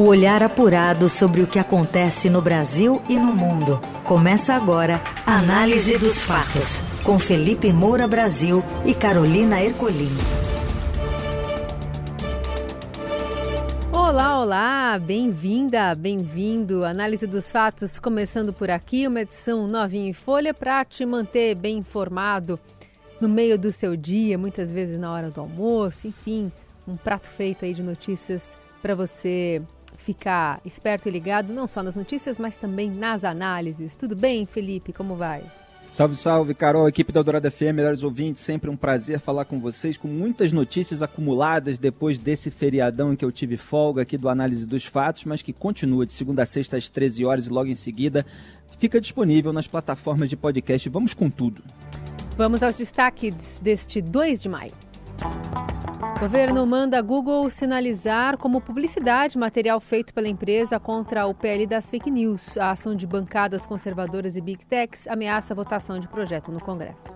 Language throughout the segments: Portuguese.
O olhar apurado sobre o que acontece no Brasil e no mundo. Começa agora a Análise dos Fatos, com Felipe Moura Brasil e Carolina Ercolim. Olá, olá, bem-vinda, bem-vindo. Análise dos fatos começando por aqui, uma edição novinha em folha para te manter bem informado no meio do seu dia, muitas vezes na hora do almoço, enfim, um prato feito aí de notícias para você ficar esperto e ligado não só nas notícias, mas também nas análises. Tudo bem, Felipe? Como vai? Salve, salve, Carol, equipe da Dourada FM, melhores ouvintes, sempre um prazer falar com vocês, com muitas notícias acumuladas depois desse feriadão em que eu tive folga aqui do Análise dos Fatos, mas que continua de segunda a sexta às 13 horas e logo em seguida fica disponível nas plataformas de podcast. Vamos com tudo. Vamos aos destaques deste 2 de maio. Governo manda Google sinalizar como publicidade material feito pela empresa contra o PL das fake news. A ação de bancadas conservadoras e big techs ameaça a votação de projeto no Congresso.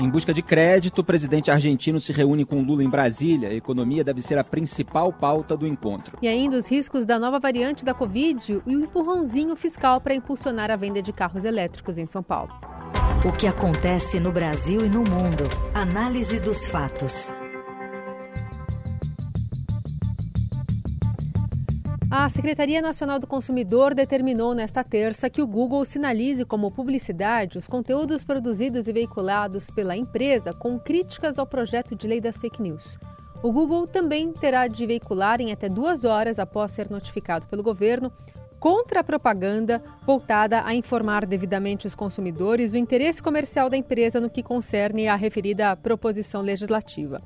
Em busca de crédito, o presidente argentino se reúne com Lula em Brasília. A economia deve ser a principal pauta do encontro. E ainda os riscos da nova variante da Covid e o empurrãozinho fiscal para impulsionar a venda de carros elétricos em São Paulo. O que acontece no Brasil e no mundo. Análise dos fatos. A Secretaria Nacional do Consumidor determinou nesta terça que o Google sinalize como publicidade os conteúdos produzidos e veiculados pela empresa com críticas ao projeto de lei das fake news. O Google também terá de veicular em até duas horas após ser notificado pelo governo contra a propaganda voltada a informar devidamente os consumidores o interesse comercial da empresa no que concerne à referida proposição legislativa.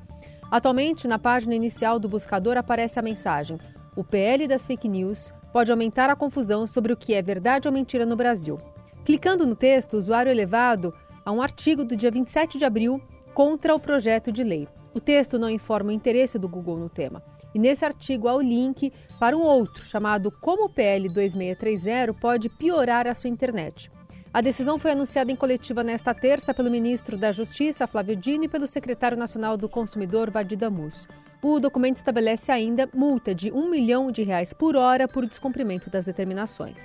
Atualmente, na página inicial do buscador aparece a mensagem: o PL das fake news pode aumentar a confusão sobre o que é verdade ou mentira no Brasil. Clicando no texto, o usuário é levado a um artigo do dia 27 de abril contra o projeto de lei. O texto não informa o interesse do Google no tema. E nesse artigo há o link para um outro, chamado Como o PL 2630 pode piorar a sua internet. A decisão foi anunciada em coletiva nesta terça pelo ministro da Justiça, Flávio Dino, e pelo secretário nacional do Consumidor, Vadida Mus. O documento estabelece ainda multa de um milhão de reais por hora por descumprimento das determinações.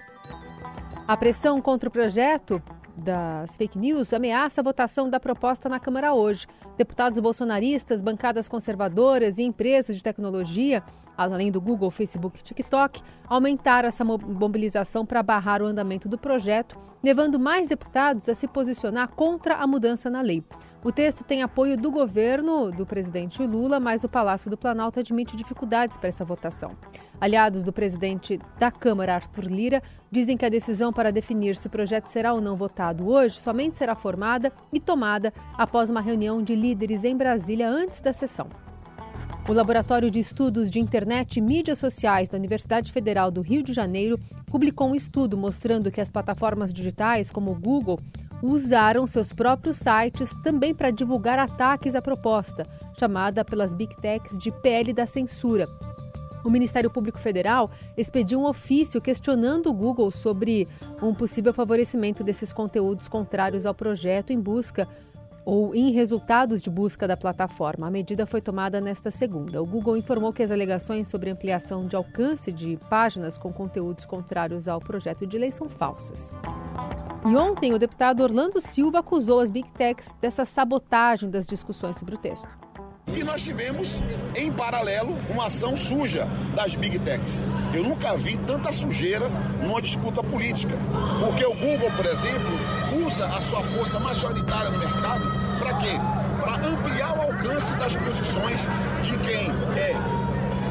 A pressão contra o projeto das fake news ameaça a votação da proposta na Câmara hoje. Deputados bolsonaristas, bancadas conservadoras e empresas de tecnologia, além do Google, Facebook e TikTok, aumentaram essa mobilização para barrar o andamento do projeto, levando mais deputados a se posicionar contra a mudança na lei. O texto tem apoio do governo do presidente Lula, mas o Palácio do Planalto admite dificuldades para essa votação. Aliados do presidente da Câmara, Arthur Lira, dizem que a decisão para definir se o projeto será ou não votado hoje somente será formada e tomada após uma reunião de líderes em Brasília antes da sessão. O Laboratório de Estudos de Internet e Mídias Sociais da Universidade Federal do Rio de Janeiro publicou um estudo mostrando que as plataformas digitais, como o Google, usaram seus próprios sites também para divulgar ataques à proposta, chamada pelas Big Techs de PL da censura. O Ministério Público Federal expediu um ofício questionando o Google sobre um possível favorecimento desses conteúdos contrários ao projeto em busca ou em resultados de busca da plataforma. A medida foi tomada nesta segunda. O Google informou que as alegações sobre ampliação de alcance de páginas com conteúdos contrários ao projeto de lei são falsas. E ontem, o deputado Orlando Silva acusou as Big Techs dessa sabotagem das discussões sobre o texto. E nós tivemos, em paralelo, uma ação suja das Big Techs. Eu nunca vi tanta sujeira numa disputa política. Porque o Google, por exemplo, usa a sua força majoritária no mercado para quê? Para ampliar o alcance das posições de quem é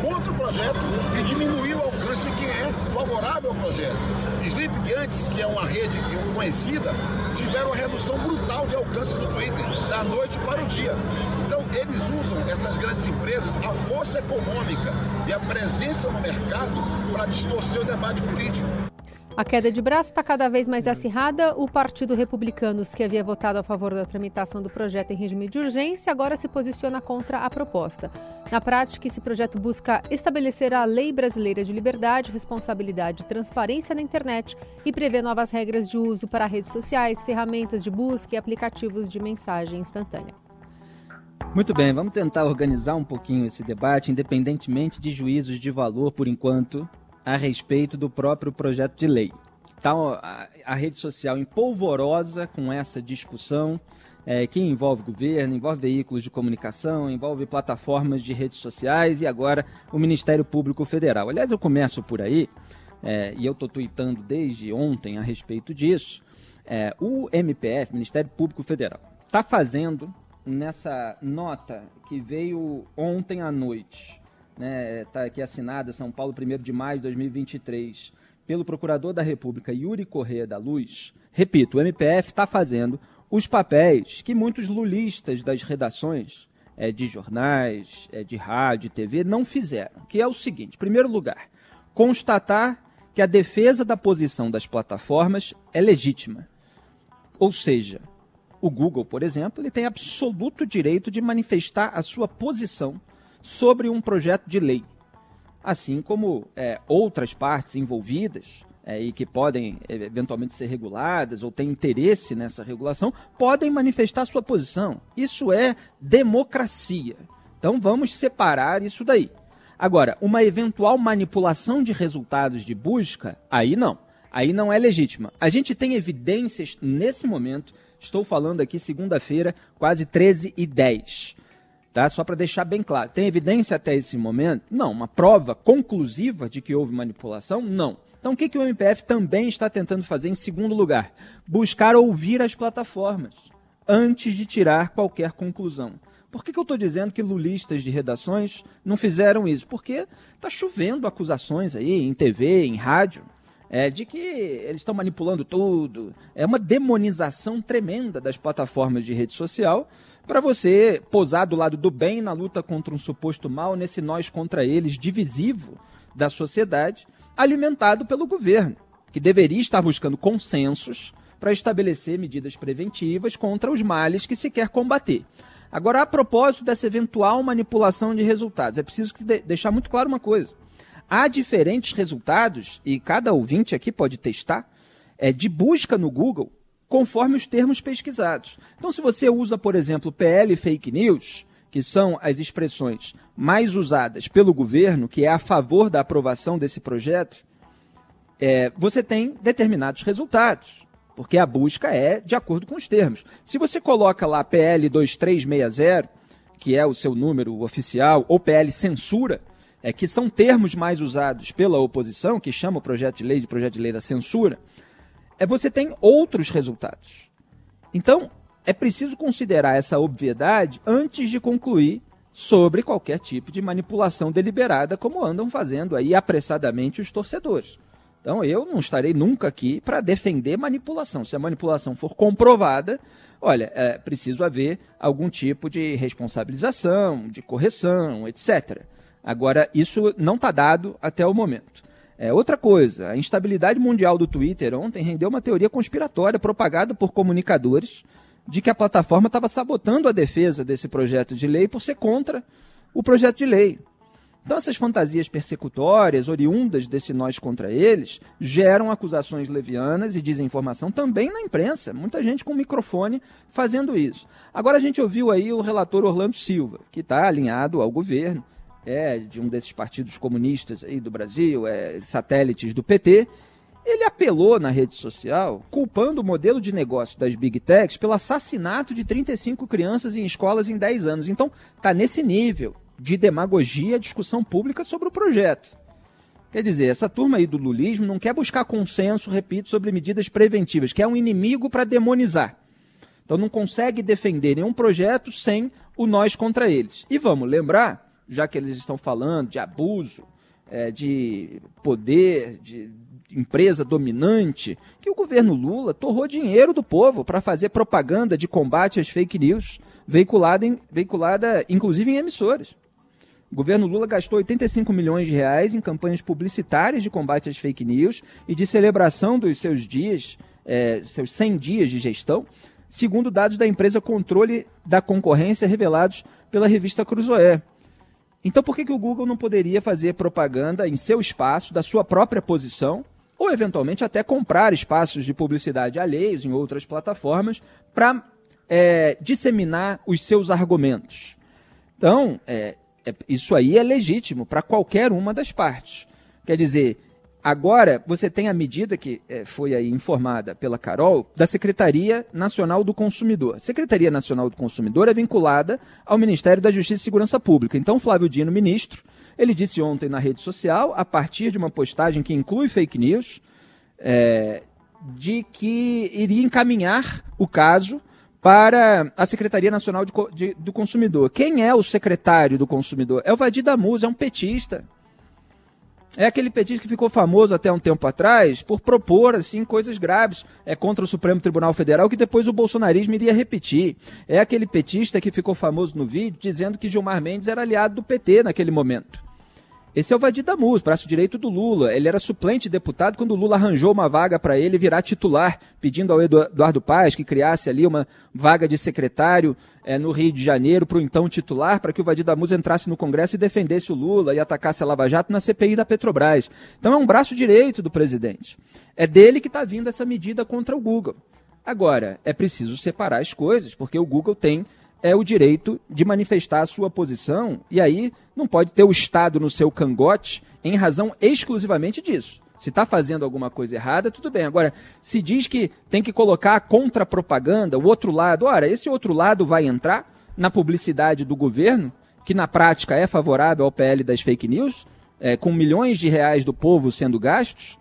contra o projeto e diminuir o alcance de quem é favorável ao projeto. Sleep Giants, que é uma rede conhecida, tiveram uma redução brutal de alcance no Twitter, da noite para o dia. Eles usam, essas grandes empresas, a força econômica e a presença no mercado para distorcer o debate político. A queda de braço está cada vez mais acirrada. O Partido Republicano, que havia votado a favor da tramitação do projeto em regime de urgência, agora se posiciona contra a proposta. Na prática, esse projeto busca estabelecer a Lei Brasileira de Liberdade, Responsabilidade e Transparência na Internet e prevê novas regras de uso para redes sociais, ferramentas de busca e aplicativos de mensagem instantânea. Muito bem, vamos tentar organizar um pouquinho esse debate, independentemente de juízos de valor por enquanto a respeito do próprio projeto de lei. Está a, rede social empolvorosa com essa discussão é, que envolve governo, envolve veículos de comunicação, envolve plataformas de redes sociais e agora o Ministério Público Federal. Aliás, eu começo por aí, é, e eu estou tweetando desde ontem a respeito disso. É, o MPF, Ministério Público Federal, está fazendo nessa nota que veio ontem à noite, está né, tá aqui assinada, São Paulo, 1 de maio de 2023, pelo Procurador da República Yuri Corrêa da Luz. Repito, o MPF está fazendo os papéis que muitos lulistas das redações é, de jornais, é, de rádio, TV não fizeram, que é o seguinte: em primeiro lugar, constatar que a defesa da posição das plataformas é legítima. Ou seja, o Google, por exemplo, ele tem absoluto direito de manifestar a sua posição sobre um projeto de lei, assim como é, outras partes envolvidas é, e que podem é, eventualmente ser reguladas ou têm interesse nessa regulação, podem manifestar sua posição. Isso é democracia. Então vamos separar isso daí. Agora, uma eventual manipulação de resultados de busca, aí não. Aí não é legítima. A gente tem evidências nesse momento, estou falando aqui segunda-feira, quase 13 e 10. Tá? Só para deixar bem claro. Tem evidência até esse momento? Não. Uma prova conclusiva de que houve manipulação? Não. Então, o que, que o MPF também está tentando fazer em segundo lugar? Buscar ouvir as plataformas antes de tirar qualquer conclusão. Por que, que eu estou dizendo que lulistas de redações não fizeram isso? Porque está chovendo acusações aí em TV, em rádio, é, de que eles estão manipulando tudo. É uma demonização tremenda das plataformas de rede social para você posar do lado do bem na luta contra um suposto mal, nesse nós contra eles divisivo da sociedade alimentado pelo governo, que deveria estar buscando consensos para estabelecer medidas preventivas contra os males que se quer combater. Agora, a propósito dessa eventual manipulação de resultados, é preciso deixar muito claro uma coisa. Há diferentes resultados, e cada ouvinte aqui pode testar, é, de busca no Google conforme os termos pesquisados. Então, se você usa, por exemplo, PL Fake News, que são as expressões mais usadas pelo governo, que é a favor da aprovação desse projeto, é, você tem determinados resultados, porque a busca é de acordo com os termos. Se você coloca lá PL 2360, que é o seu número oficial, ou PL censura, é, que são termos mais usados pela oposição, que chama o projeto de lei de projeto de lei da censura, é, você tem outros resultados. Então, é preciso considerar essa obviedade antes de concluir sobre qualquer tipo de manipulação deliberada, como andam fazendo aí apressadamente os torcedores. Então eu não estarei nunca aqui para defender manipulação. Se a manipulação for comprovada, olha, é preciso haver algum tipo de responsabilização, de correção, etc. Agora, isso não está dado até o momento. É, outra coisa, a instabilidade mundial do Twitter ontem rendeu uma teoria conspiratória propagada por comunicadores de que a plataforma estava sabotando a defesa desse projeto de lei por ser contra o projeto de lei. Então, essas fantasias persecutórias, oriundas desse nós contra eles, geram acusações levianas e desinformação também na imprensa. Muita gente com microfone fazendo isso. Agora, a gente ouviu aí o relator Orlando Silva, que está alinhado ao governo, é de um desses partidos comunistas aí do Brasil, é satélites do PT, ele apelou na rede social, culpando o modelo de negócio das Big Techs pelo assassinato de 35 crianças em escolas em 10 anos. Então, está nesse nível de demagogia a discussão pública sobre o projeto. Quer dizer, essa turma aí do lulismo não quer buscar consenso, repito, sobre medidas preventivas, quer um inimigo para demonizar. Então não consegue defender nenhum projeto sem o nós contra eles. E vamos lembrar, já que eles estão falando de abuso, é, de poder, de empresa dominante, que o governo Lula torrou dinheiro do povo para fazer propaganda de combate às fake news, veiculada, em, veiculada inclusive em emissoras. O governo Lula gastou 85 milhões de reais em campanhas publicitárias de combate às fake news e de celebração dos seus dias, é, seus 100 dias de gestão, segundo dados da empresa Controle da Concorrência revelados pela revista Cruzoé. Então, por que, que o Google não poderia fazer propaganda em seu espaço, da sua própria posição, ou eventualmente até comprar espaços de publicidade alheios em outras plataformas para é, disseminar os seus argumentos. Então, é, é, isso aí é legítimo para qualquer uma das partes. Quer dizer, Agora, você tem a medida que é, foi aí informada pela Carol da Secretaria Nacional do Consumidor. Secretaria Nacional do Consumidor é vinculada ao Ministério da Justiça e Segurança Pública. Então, Flávio Dino, ministro, ele disse ontem na rede social, a partir de uma postagem que inclui fake news, é, de que iria encaminhar o caso para a Secretaria Nacional de, de, do Consumidor. Quem é o secretário do consumidor? É o Vadir Damus, é um petista. É aquele petista que ficou famoso até um tempo atrás por propor assim coisas graves é contra o Supremo Tribunal Federal que depois o bolsonarismo iria repetir. É aquele petista que ficou famoso no vídeo dizendo que Gilmar Mendes era aliado do PT naquele momento. Esse é o Vadir Damus, braço direito do Lula. Ele era suplente deputado quando o Lula arranjou uma vaga para ele virar titular, pedindo ao Eduardo Paz que criasse ali uma vaga de secretário é, no Rio de Janeiro para o então titular, para que o Vadir Damus entrasse no Congresso e defendesse o Lula e atacasse a Lava Jato na CPI da Petrobras. Então é um braço direito do presidente. É dele que está vindo essa medida contra o Google. Agora, é preciso separar as coisas, porque o Google tem é o direito de manifestar a sua posição, e aí não pode ter o Estado no seu cangote em razão exclusivamente disso. Se está fazendo alguma coisa errada, tudo bem. Agora, se diz que tem que colocar a contra-propaganda, o outro lado, ora, esse outro lado vai entrar na publicidade do governo, que na prática é favorável ao PL das fake news, é, com milhões de reais do povo sendo gastos,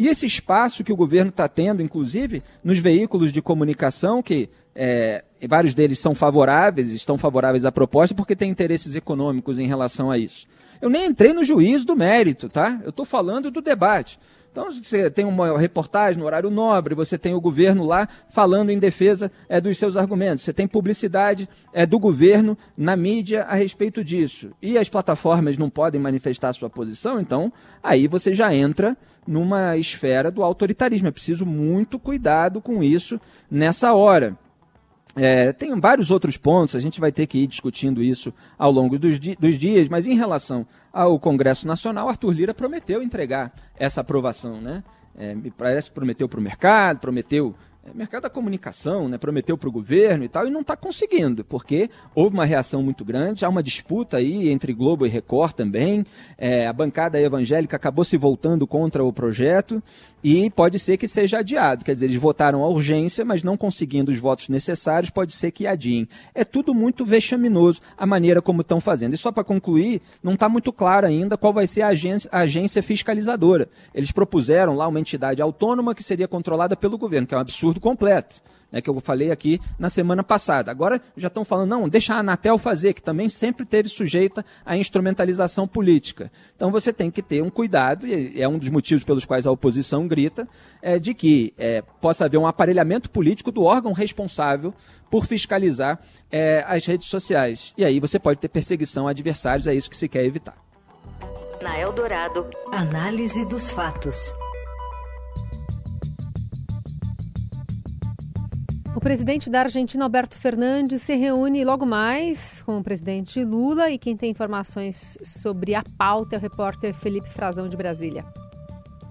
e esse espaço que o governo está tendo, inclusive, nos veículos de comunicação, que é, vários deles são favoráveis, estão favoráveis à proposta, porque têm interesses econômicos em relação a isso. Eu nem entrei no juízo do mérito, tá? Eu estou falando do debate. Então, você tem uma reportagem no horário nobre, você tem o governo lá falando em defesa é, dos seus argumentos, você tem publicidade é, do governo na mídia a respeito disso. E as plataformas não podem manifestar sua posição, então aí você já entra numa esfera do autoritarismo. É preciso muito cuidado com isso nessa hora. É, tem vários outros pontos, a gente vai ter que ir discutindo isso ao longo dos, di dos dias, mas em relação ao Congresso Nacional, Arthur Lira prometeu entregar essa aprovação. Né? É, me parece que prometeu para o mercado, prometeu mercado da comunicação, né, prometeu para o governo e tal, e não está conseguindo, porque houve uma reação muito grande, há uma disputa aí entre Globo e Record também, é, a bancada evangélica acabou se voltando contra o projeto, e pode ser que seja adiado. Quer dizer, eles votaram a urgência, mas não conseguindo os votos necessários, pode ser que adiem. É tudo muito vexaminoso a maneira como estão fazendo. E só para concluir, não está muito claro ainda qual vai ser a agência, a agência, fiscalizadora. Eles propuseram lá uma entidade autônoma que seria controlada pelo governo, que é um absurdo completo né, que eu falei aqui na semana passada. Agora já estão falando, não, deixa a Anatel fazer, que também sempre teve sujeita à instrumentalização política. Então você tem que ter um cuidado, e é um dos motivos pelos quais a oposição grita, é, de que é, possa haver um aparelhamento político do órgão responsável por fiscalizar é, as redes sociais. E aí você pode ter perseguição a adversários, é isso que se quer evitar. Na Eldorado, análise dos fatos. Presidente da Argentina, Alberto Fernandes, se reúne logo mais com o presidente Lula e quem tem informações sobre a pauta é o repórter Felipe Frazão de Brasília.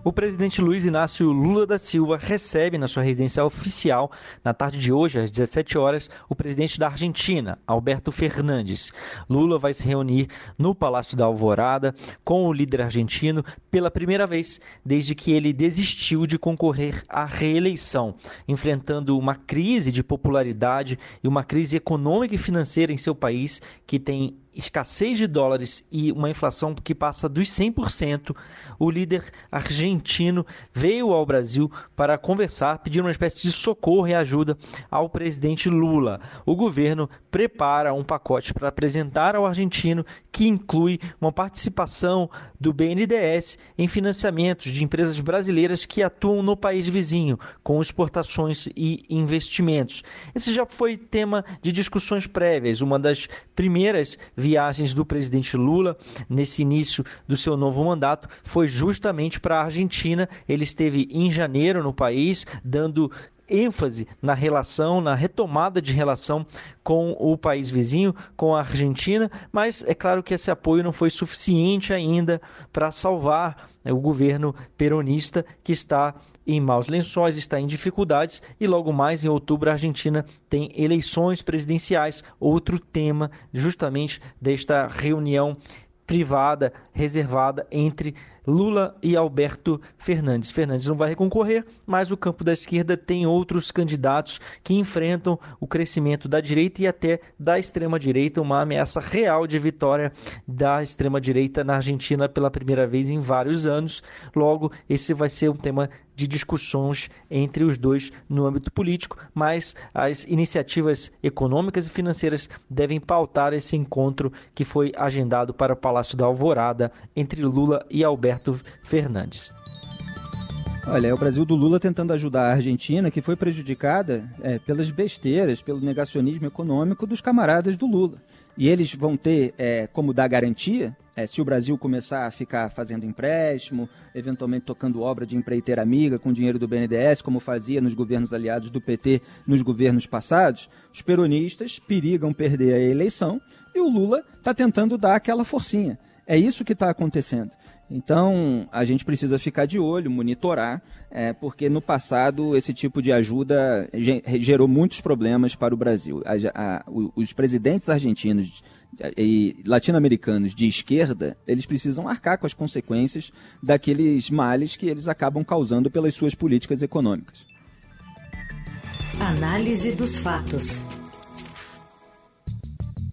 O presidente Luiz Inácio Lula da Silva recebe na sua residência oficial, na tarde de hoje, às 17 horas, o presidente da Argentina, Alberto Fernandes. Lula vai se reunir no Palácio da Alvorada com o líder argentino pela primeira vez desde que ele desistiu de concorrer à reeleição, enfrentando uma crise de popularidade e uma crise econômica e financeira em seu país que tem escassez de dólares e uma inflação que passa dos 100%, o líder argentino veio ao Brasil para conversar, pedir uma espécie de socorro e ajuda ao presidente Lula. O governo prepara um pacote para apresentar ao argentino que inclui uma participação do BNDES em financiamentos de empresas brasileiras que atuam no país vizinho, com exportações e investimentos. Esse já foi tema de discussões prévias, uma das primeiras viagens do presidente Lula nesse início do seu novo mandato foi justamente para a Argentina. Ele esteve em janeiro no país, dando ênfase na relação, na retomada de relação com o país vizinho, com a Argentina, mas é claro que esse apoio não foi suficiente ainda para salvar né, o governo peronista que está em maus lençóis, está em dificuldades e logo mais em outubro a Argentina tem eleições presidenciais, outro tema justamente desta reunião privada reservada entre Lula e Alberto Fernandes. Fernandes não vai concorrer, mas o campo da esquerda tem outros candidatos que enfrentam o crescimento da direita e até da extrema-direita, uma ameaça real de vitória da extrema-direita na Argentina pela primeira vez em vários anos. Logo, esse vai ser um tema de discussões entre os dois no âmbito político, mas as iniciativas econômicas e financeiras devem pautar esse encontro que foi agendado para o Palácio da Alvorada entre Lula e Alberto Fernandes. Olha, é o Brasil do Lula tentando ajudar a Argentina, que foi prejudicada é, pelas besteiras, pelo negacionismo econômico dos camaradas do Lula. E eles vão ter é, como dar garantia, é, se o Brasil começar a ficar fazendo empréstimo, eventualmente tocando obra de empreiteira amiga com dinheiro do BNDES, como fazia nos governos aliados do PT nos governos passados, os peronistas perigam perder a eleição e o Lula está tentando dar aquela forcinha. É isso que está acontecendo. Então, a gente precisa ficar de olho, monitorar, é, porque no passado esse tipo de ajuda gerou muitos problemas para o Brasil. A, a, os presidentes argentinos e latino-americanos de esquerda, eles precisam arcar com as consequências daqueles males que eles acabam causando pelas suas políticas econômicas. Análise dos fatos.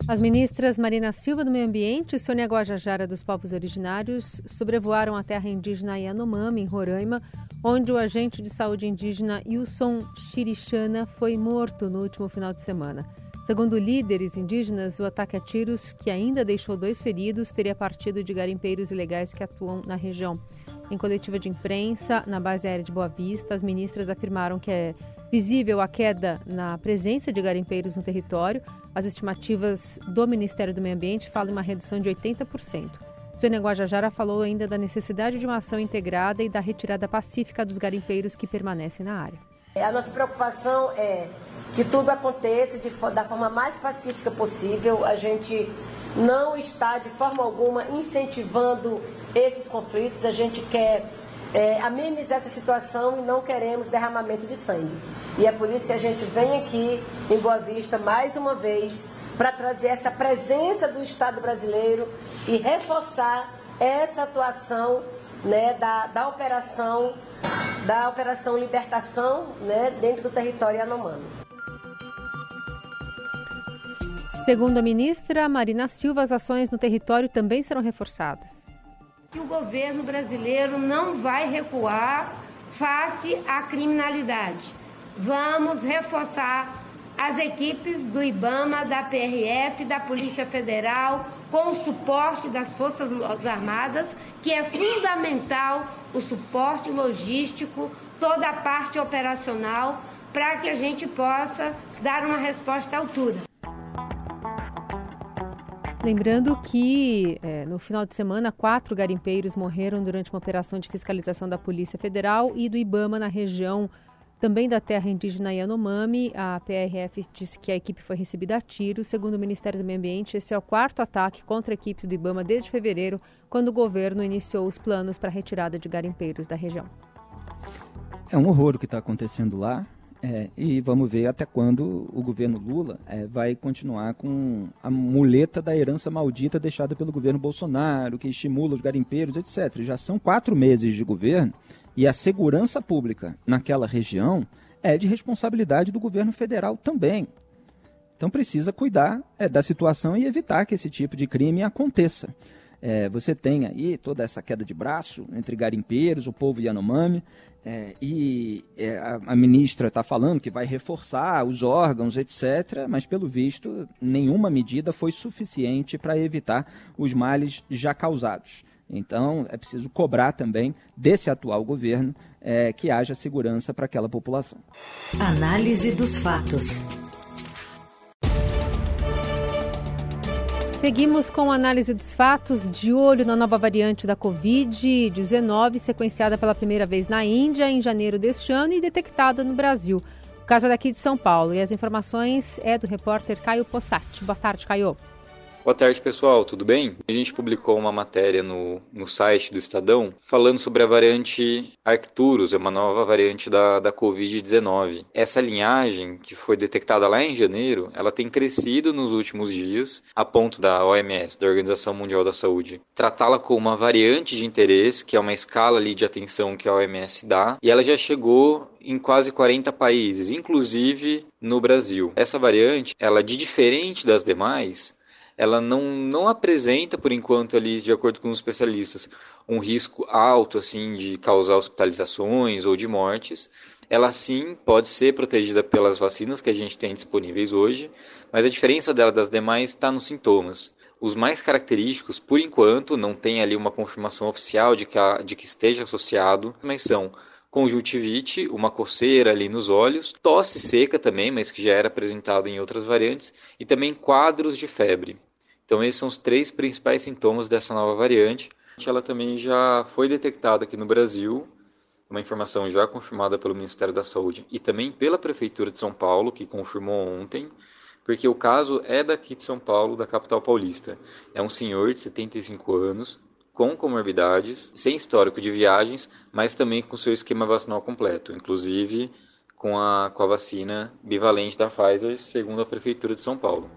As ministras Marina Silva do Meio Ambiente e Sônia Guajajara dos Povos Originários sobrevoaram a terra indígena Yanomami, em Roraima, onde o agente de saúde indígena Wilson Chirichana foi morto no último final de semana. Segundo líderes indígenas, o ataque a tiros, que ainda deixou dois feridos, teria partido de garimpeiros ilegais que atuam na região. Em coletiva de imprensa, na base aérea de Boa Vista, as ministras afirmaram que é visível a queda na presença de garimpeiros no território. As estimativas do Ministério do Meio Ambiente falam em uma redução de 80%. Sônia Guajajara falou ainda da necessidade de uma ação integrada e da retirada pacífica dos garimpeiros que permanecem na área. A nossa preocupação é que tudo aconteça de, da forma mais pacífica possível. A gente não está de forma alguma incentivando esses conflitos, a gente quer é, amenizar essa situação e não queremos derramamento de sangue. E é por isso que a gente vem aqui em Boa Vista mais uma vez para trazer essa presença do Estado brasileiro e reforçar essa atuação né, da, da operação da operação libertação né, dentro do território anomano. Segundo a ministra Marina Silva, as ações no território também serão reforçadas. Que o governo brasileiro não vai recuar face à criminalidade. Vamos reforçar as equipes do IBAMA, da PRF, da Polícia Federal, com o suporte das Forças Armadas, que é fundamental o suporte logístico, toda a parte operacional, para que a gente possa dar uma resposta à altura. Lembrando que é, no final de semana, quatro garimpeiros morreram durante uma operação de fiscalização da Polícia Federal e do IBAMA na região também da terra indígena Yanomami. A PRF disse que a equipe foi recebida a tiro. Segundo o Ministério do Meio Ambiente, esse é o quarto ataque contra equipes do IBAMA desde fevereiro, quando o governo iniciou os planos para a retirada de garimpeiros da região. É um horror o que está acontecendo lá. É, e vamos ver até quando o governo Lula é, vai continuar com a muleta da herança maldita deixada pelo governo Bolsonaro, que estimula os garimpeiros, etc. Já são quatro meses de governo e a segurança pública naquela região é de responsabilidade do governo federal também. Então precisa cuidar é, da situação e evitar que esse tipo de crime aconteça. É, você tem aí toda essa queda de braço entre garimpeiros, o povo Yanomami, é, e é, a, a, ministra está falando que vai reforçar os órgãos, etc., mas pelo visto nenhuma medida foi suficiente para evitar os males já causados. Então é preciso cobrar também desse atual governo é, que haja segurança para aquela população. Análise dos fatos. Seguimos com a análise dos fatos, de olho na nova variante da Covid-19, sequenciada pela primeira vez na Índia em janeiro deste ano e detectada no Brasil. O caso é daqui de São Paulo e as informações é do repórter Caio Possati. Boa tarde, Caio. Boa tarde, pessoal, tudo bem? A gente publicou uma matéria no, no site do Estadão falando sobre a variante Arcturus, é uma nova variante da, da Covid-19. Essa linhagem, que foi detectada lá em janeiro, ela tem crescido nos últimos dias, a ponto da OMS, da Organização Mundial da Saúde, tratá-la como uma variante de interesse, que é uma escala ali de atenção que a OMS dá, e ela já chegou em quase 40 países, inclusive no Brasil. Essa variante, ela de diferente das demais, ela não, não apresenta, por enquanto, ali, de acordo com os especialistas, um risco alto assim de causar hospitalizações ou de mortes. Ela sim pode ser protegida pelas vacinas que a gente tem disponíveis hoje, mas a diferença dela das demais está nos sintomas. Os mais característicos, por enquanto, não tem ali uma confirmação oficial de que, a, de que esteja associado, mas são conjuntivite, uma coceira ali nos olhos, tosse seca também, mas que já era apresentado em outras variantes, e também quadros de febre. Então esses são os três principais sintomas dessa nova variante. Ela também já foi detectada aqui no Brasil, uma informação já confirmada pelo Ministério da Saúde e também pela Prefeitura de São Paulo, que confirmou ontem, porque o caso é daqui de São Paulo, da capital paulista. É um senhor de 75 anos, com comorbidades, sem histórico de viagens, mas também com seu esquema vacinal completo, inclusive com a, com a vacina bivalente da Pfizer, segundo a Prefeitura de São Paulo.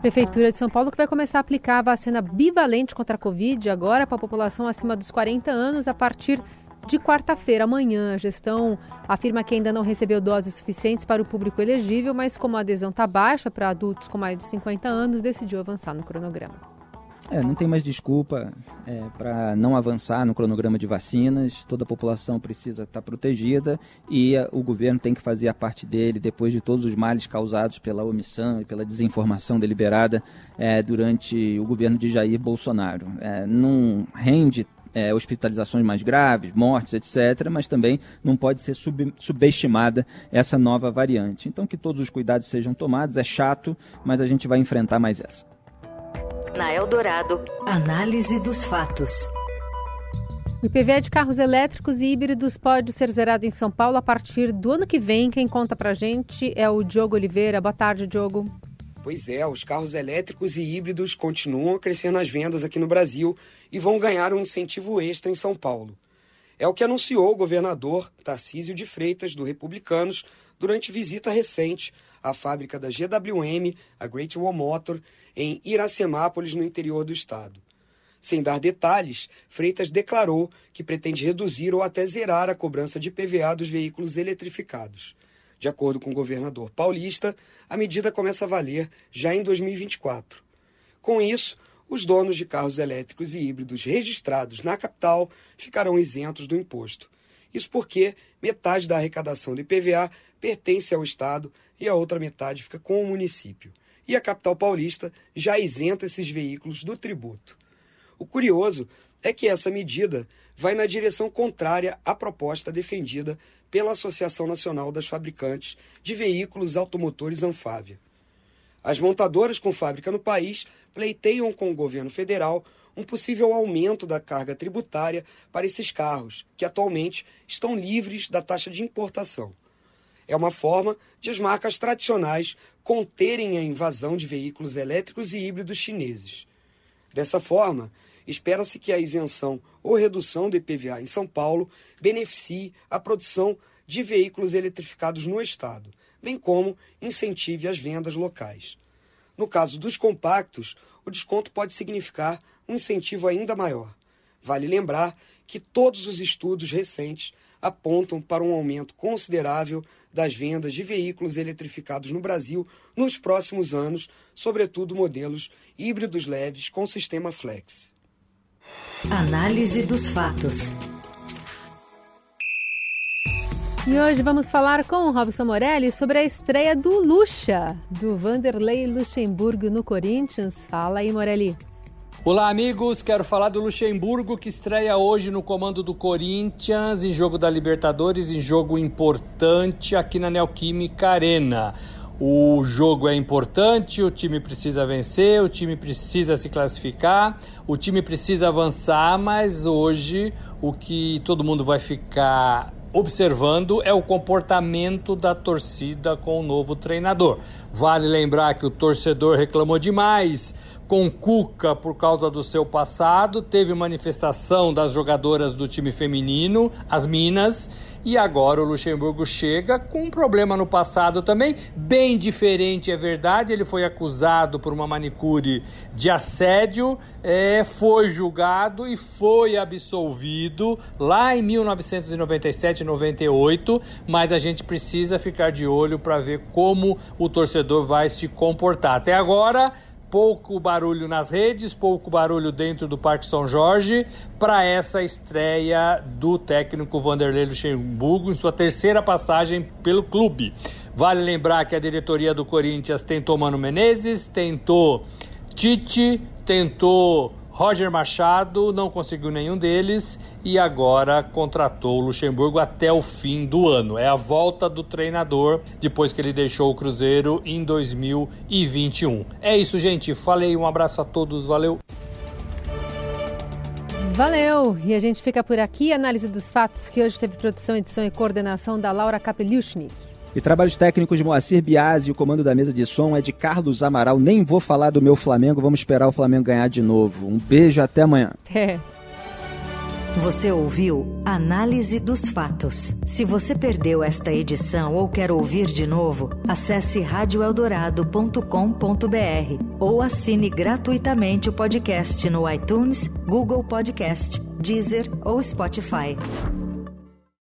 Prefeitura de São Paulo que vai começar a aplicar a vacina bivalente contra a Covid agora para a população acima dos 40 anos a partir de quarta-feira, amanhã. A gestão afirma que ainda não recebeu doses suficientes para o público elegível, mas como a adesão está baixa para adultos com mais de 50 anos, decidiu avançar no cronograma. É, não tem mais desculpa é, para não avançar no cronograma de vacinas. Toda a população precisa estar protegida e a, o governo tem que fazer a parte dele depois de todos os males causados pela omissão e pela desinformação deliberada é, durante o governo de Jair Bolsonaro. É, não rende é, hospitalizações mais graves, mortes, etc., mas também não pode ser sub, subestimada essa nova variante. Então, que todos os cuidados sejam tomados. É chato, mas a gente vai enfrentar mais essa. Na Eldorado, análise dos fatos. O IPVA de carros elétricos e híbridos pode ser zerado em São Paulo a partir do ano que vem. Quem conta pra gente é o Diogo Oliveira. Boa tarde, Diogo. Pois é, os carros elétricos e híbridos continuam a crescer nas vendas aqui no Brasil e vão ganhar um incentivo extra em São Paulo. É o que anunciou o governador Tarcísio de Freitas, do Republicanos, durante visita recente à fábrica da GWM, a Great Wall Motor, em Iracemápolis, no interior do estado. Sem dar detalhes, Freitas declarou que pretende reduzir ou até zerar a cobrança de PVA dos veículos eletrificados. De acordo com o governador paulista, a medida começa a valer já em 2024. Com isso, os donos de carros elétricos e híbridos registrados na capital ficarão isentos do imposto. Isso porque metade da arrecadação do IPVA pertence ao Estado e a outra metade fica com o município e a capital paulista já isenta esses veículos do tributo. O curioso é que essa medida vai na direção contrária à proposta defendida pela Associação Nacional das Fabricantes de Veículos Automotores Anfávia. As montadoras com fábrica no país pleiteiam com o governo federal um possível aumento da carga tributária para esses carros, que atualmente estão livres da taxa de importação. É uma forma de as marcas tradicionais conterem a invasão de veículos elétricos e híbridos chineses. Dessa forma, espera-se que a isenção ou redução do IPVA em São Paulo beneficie a produção de veículos eletrificados no estado, bem como incentive as vendas locais. No caso dos compactos, o desconto pode significar um incentivo ainda maior. Vale lembrar que todos os estudos recentes apontam para um aumento considerável das vendas de veículos eletrificados no Brasil nos próximos anos, sobretudo modelos híbridos leves com sistema flex. Análise dos fatos. E hoje vamos falar com o Robson Morelli sobre a estreia do Lucha, do Vanderlei Luxemburgo no Corinthians. Fala aí, Morelli. Olá, amigos. Quero falar do Luxemburgo que estreia hoje no comando do Corinthians em jogo da Libertadores, em jogo importante aqui na Neoquímica Arena. O jogo é importante, o time precisa vencer, o time precisa se classificar, o time precisa avançar, mas hoje o que todo mundo vai ficar observando é o comportamento da torcida com o novo treinador. Vale lembrar que o torcedor reclamou demais com Cuca por causa do seu passado, teve manifestação das jogadoras do time feminino, as Minas, e agora o Luxemburgo chega com um problema no passado também, bem diferente, é verdade. Ele foi acusado por uma manicure de assédio, é, foi julgado e foi absolvido lá em 1997 98. Mas a gente precisa ficar de olho para ver como o torcedor vai se comportar. Até agora pouco barulho nas redes, pouco barulho dentro do Parque São Jorge para essa estreia do técnico Vanderlei Luxemburgo em sua terceira passagem pelo clube. Vale lembrar que a diretoria do Corinthians tentou Mano Menezes, tentou Tite, tentou Roger Machado não conseguiu nenhum deles e agora contratou o Luxemburgo até o fim do ano. É a volta do treinador depois que ele deixou o Cruzeiro em 2021. É isso, gente. Falei, um abraço a todos, valeu. Valeu! E a gente fica por aqui. Análise dos fatos que hoje teve produção, edição e coordenação da Laura Kapeliushnik. E trabalhos técnicos de Moacir Biasi, o comando da mesa de som é de Carlos Amaral. Nem vou falar do meu Flamengo, vamos esperar o Flamengo ganhar de novo. Um beijo, até amanhã. É. Você ouviu Análise dos Fatos. Se você perdeu esta edição ou quer ouvir de novo, acesse radioeldorado.com.br ou assine gratuitamente o podcast no iTunes, Google Podcast, Deezer ou Spotify.